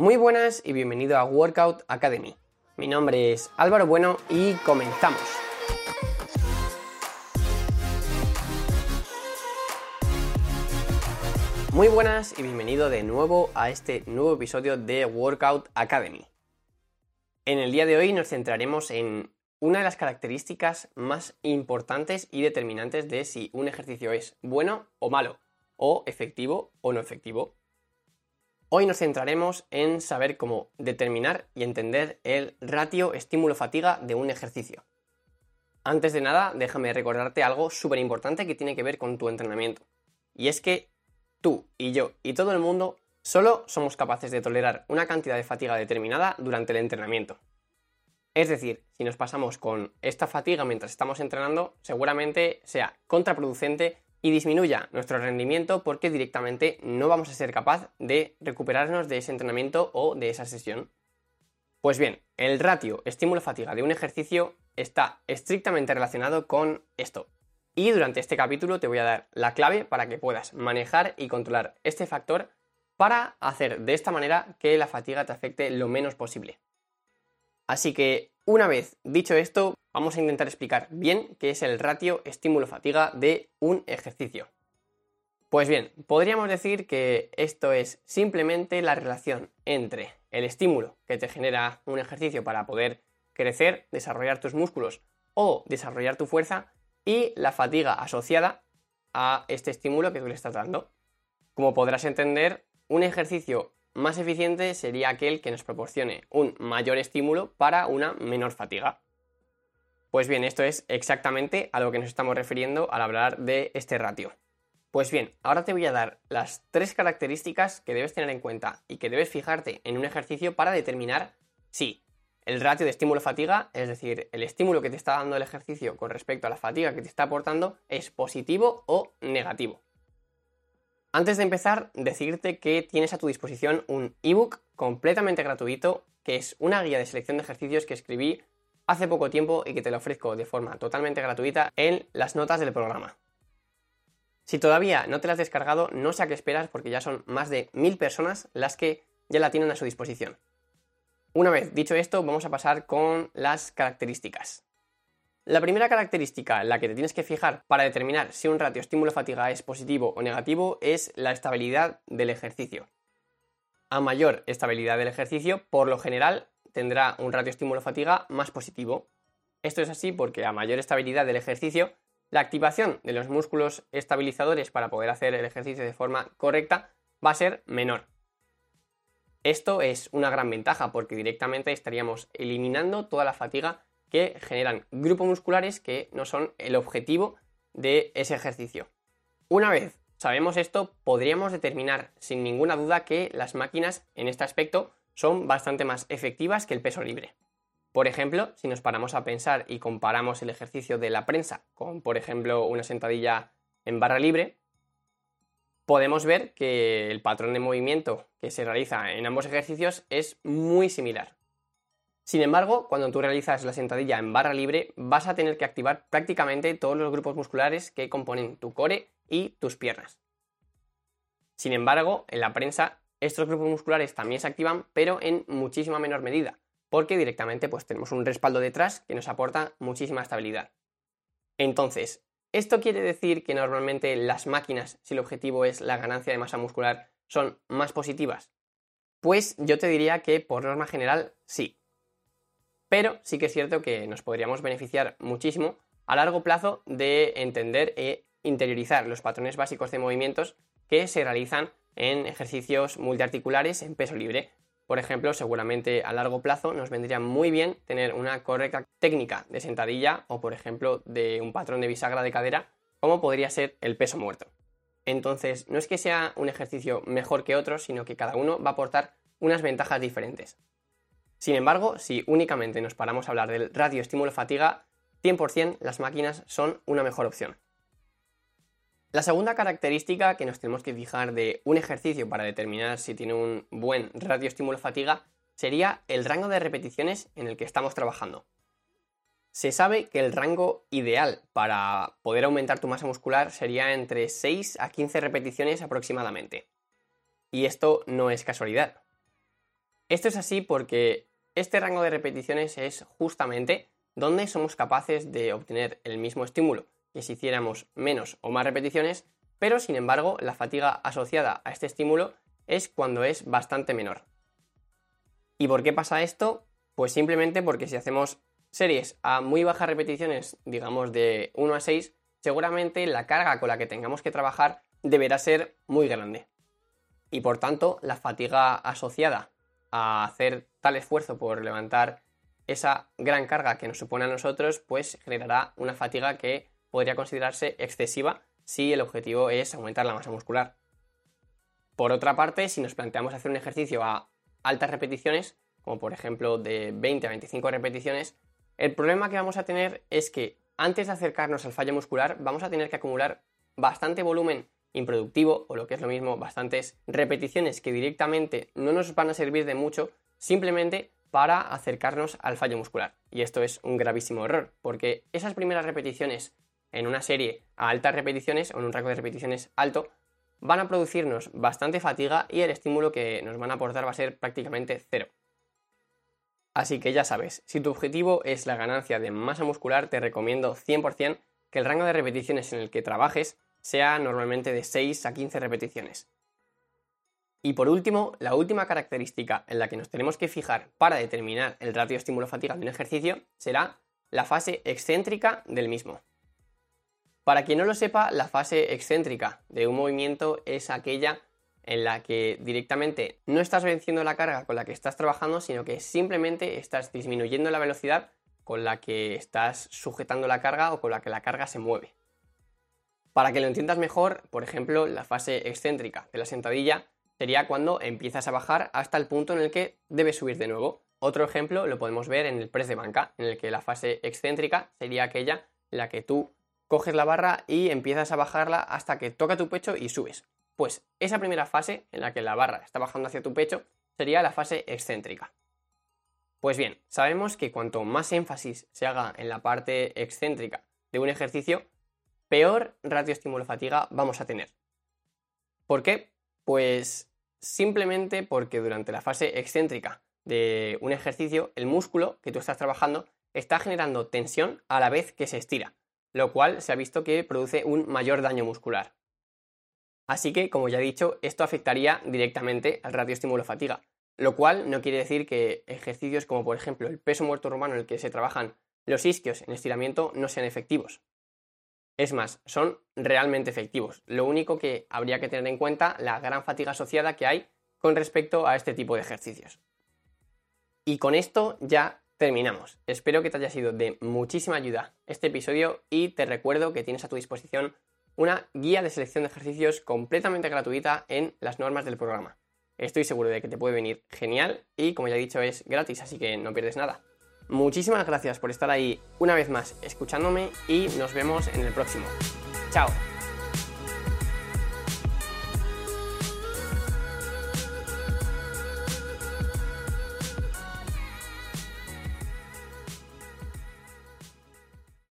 Muy buenas y bienvenido a Workout Academy. Mi nombre es Álvaro Bueno y comenzamos. Muy buenas y bienvenido de nuevo a este nuevo episodio de Workout Academy. En el día de hoy nos centraremos en una de las características más importantes y determinantes de si un ejercicio es bueno o malo, o efectivo o no efectivo. Hoy nos centraremos en saber cómo determinar y entender el ratio estímulo-fatiga de un ejercicio. Antes de nada, déjame recordarte algo súper importante que tiene que ver con tu entrenamiento. Y es que tú y yo y todo el mundo solo somos capaces de tolerar una cantidad de fatiga determinada durante el entrenamiento. Es decir, si nos pasamos con esta fatiga mientras estamos entrenando, seguramente sea contraproducente y disminuya nuestro rendimiento porque directamente no vamos a ser capaz de recuperarnos de ese entrenamiento o de esa sesión. Pues bien, el ratio estímulo-fatiga de un ejercicio está estrictamente relacionado con esto. Y durante este capítulo te voy a dar la clave para que puedas manejar y controlar este factor para hacer de esta manera que la fatiga te afecte lo menos posible. Así que, una vez dicho esto, vamos a intentar explicar bien qué es el ratio estímulo-fatiga de un ejercicio. Pues bien, podríamos decir que esto es simplemente la relación entre el estímulo que te genera un ejercicio para poder crecer, desarrollar tus músculos o desarrollar tu fuerza y la fatiga asociada a este estímulo que tú le estás dando. Como podrás entender, un ejercicio más eficiente sería aquel que nos proporcione un mayor estímulo para una menor fatiga. Pues bien, esto es exactamente a lo que nos estamos refiriendo al hablar de este ratio. Pues bien, ahora te voy a dar las tres características que debes tener en cuenta y que debes fijarte en un ejercicio para determinar si el ratio de estímulo-fatiga, es decir, el estímulo que te está dando el ejercicio con respecto a la fatiga que te está aportando, es positivo o negativo. Antes de empezar, decirte que tienes a tu disposición un ebook completamente gratuito, que es una guía de selección de ejercicios que escribí hace poco tiempo y que te lo ofrezco de forma totalmente gratuita en las notas del programa. Si todavía no te la has descargado, no sé a qué esperas porque ya son más de mil personas las que ya la tienen a su disposición. Una vez dicho esto, vamos a pasar con las características. La primera característica en la que te tienes que fijar para determinar si un ratio estímulo-fatiga es positivo o negativo es la estabilidad del ejercicio. A mayor estabilidad del ejercicio, por lo general, tendrá un ratio estímulo-fatiga más positivo. Esto es así porque a mayor estabilidad del ejercicio, la activación de los músculos estabilizadores para poder hacer el ejercicio de forma correcta va a ser menor. Esto es una gran ventaja porque directamente estaríamos eliminando toda la fatiga que generan grupos musculares que no son el objetivo de ese ejercicio. Una vez sabemos esto, podríamos determinar sin ninguna duda que las máquinas en este aspecto son bastante más efectivas que el peso libre. Por ejemplo, si nos paramos a pensar y comparamos el ejercicio de la prensa con, por ejemplo, una sentadilla en barra libre, podemos ver que el patrón de movimiento que se realiza en ambos ejercicios es muy similar. Sin embargo, cuando tú realizas la sentadilla en barra libre, vas a tener que activar prácticamente todos los grupos musculares que componen tu core y tus piernas. Sin embargo, en la prensa estos grupos musculares también se activan, pero en muchísima menor medida, porque directamente pues, tenemos un respaldo detrás que nos aporta muchísima estabilidad. Entonces, ¿esto quiere decir que normalmente las máquinas, si el objetivo es la ganancia de masa muscular, son más positivas? Pues yo te diría que por norma general sí. Pero sí que es cierto que nos podríamos beneficiar muchísimo a largo plazo de entender e interiorizar los patrones básicos de movimientos que se realizan en ejercicios multiarticulares en peso libre. Por ejemplo, seguramente a largo plazo nos vendría muy bien tener una correcta técnica de sentadilla o, por ejemplo, de un patrón de bisagra de cadera, como podría ser el peso muerto. Entonces, no es que sea un ejercicio mejor que otro, sino que cada uno va a aportar unas ventajas diferentes. Sin embargo, si únicamente nos paramos a hablar del radio estímulo-fatiga, 100% las máquinas son una mejor opción. La segunda característica que nos tenemos que fijar de un ejercicio para determinar si tiene un buen radio estímulo-fatiga sería el rango de repeticiones en el que estamos trabajando. Se sabe que el rango ideal para poder aumentar tu masa muscular sería entre 6 a 15 repeticiones aproximadamente. Y esto no es casualidad. Esto es así porque este rango de repeticiones es justamente donde somos capaces de obtener el mismo estímulo que si hiciéramos menos o más repeticiones, pero sin embargo la fatiga asociada a este estímulo es cuando es bastante menor. ¿Y por qué pasa esto? Pues simplemente porque si hacemos series a muy bajas repeticiones, digamos de 1 a 6, seguramente la carga con la que tengamos que trabajar deberá ser muy grande. Y por tanto, la fatiga asociada a hacer tal esfuerzo por levantar esa gran carga que nos supone a nosotros, pues generará una fatiga que podría considerarse excesiva si el objetivo es aumentar la masa muscular. Por otra parte, si nos planteamos hacer un ejercicio a altas repeticiones, como por ejemplo de 20 a 25 repeticiones, el problema que vamos a tener es que antes de acercarnos al fallo muscular vamos a tener que acumular bastante volumen improductivo o lo que es lo mismo, bastantes repeticiones que directamente no nos van a servir de mucho simplemente para acercarnos al fallo muscular. Y esto es un gravísimo error, porque esas primeras repeticiones en una serie a altas repeticiones o en un rango de repeticiones alto van a producirnos bastante fatiga y el estímulo que nos van a aportar va a ser prácticamente cero. Así que ya sabes, si tu objetivo es la ganancia de masa muscular, te recomiendo 100% que el rango de repeticiones en el que trabajes sea normalmente de 6 a 15 repeticiones. Y por último, la última característica en la que nos tenemos que fijar para determinar el ratio estímulo-fatiga de un ejercicio será la fase excéntrica del mismo. Para quien no lo sepa, la fase excéntrica de un movimiento es aquella en la que directamente no estás venciendo la carga con la que estás trabajando, sino que simplemente estás disminuyendo la velocidad con la que estás sujetando la carga o con la que la carga se mueve. Para que lo entiendas mejor, por ejemplo, la fase excéntrica de la sentadilla sería cuando empiezas a bajar hasta el punto en el que debes subir de nuevo. Otro ejemplo lo podemos ver en el press de banca, en el que la fase excéntrica sería aquella en la que tú coges la barra y empiezas a bajarla hasta que toca tu pecho y subes. Pues esa primera fase, en la que la barra está bajando hacia tu pecho, sería la fase excéntrica. Pues bien, sabemos que cuanto más énfasis se haga en la parte excéntrica de un ejercicio, peor ratio estímulo-fatiga vamos a tener. ¿Por qué? Pues simplemente porque durante la fase excéntrica de un ejercicio, el músculo que tú estás trabajando está generando tensión a la vez que se estira, lo cual se ha visto que produce un mayor daño muscular. Así que, como ya he dicho, esto afectaría directamente al ratio estímulo-fatiga, lo cual no quiere decir que ejercicios como por ejemplo el peso muerto romano en el que se trabajan los isquios en estiramiento no sean efectivos. Es más, son realmente efectivos. Lo único que habría que tener en cuenta la gran fatiga asociada que hay con respecto a este tipo de ejercicios. Y con esto ya terminamos. Espero que te haya sido de muchísima ayuda este episodio y te recuerdo que tienes a tu disposición una guía de selección de ejercicios completamente gratuita en las normas del programa. Estoy seguro de que te puede venir genial y como ya he dicho es gratis, así que no pierdes nada. Muchísimas gracias por estar ahí una vez más escuchándome y nos vemos en el próximo. Chao.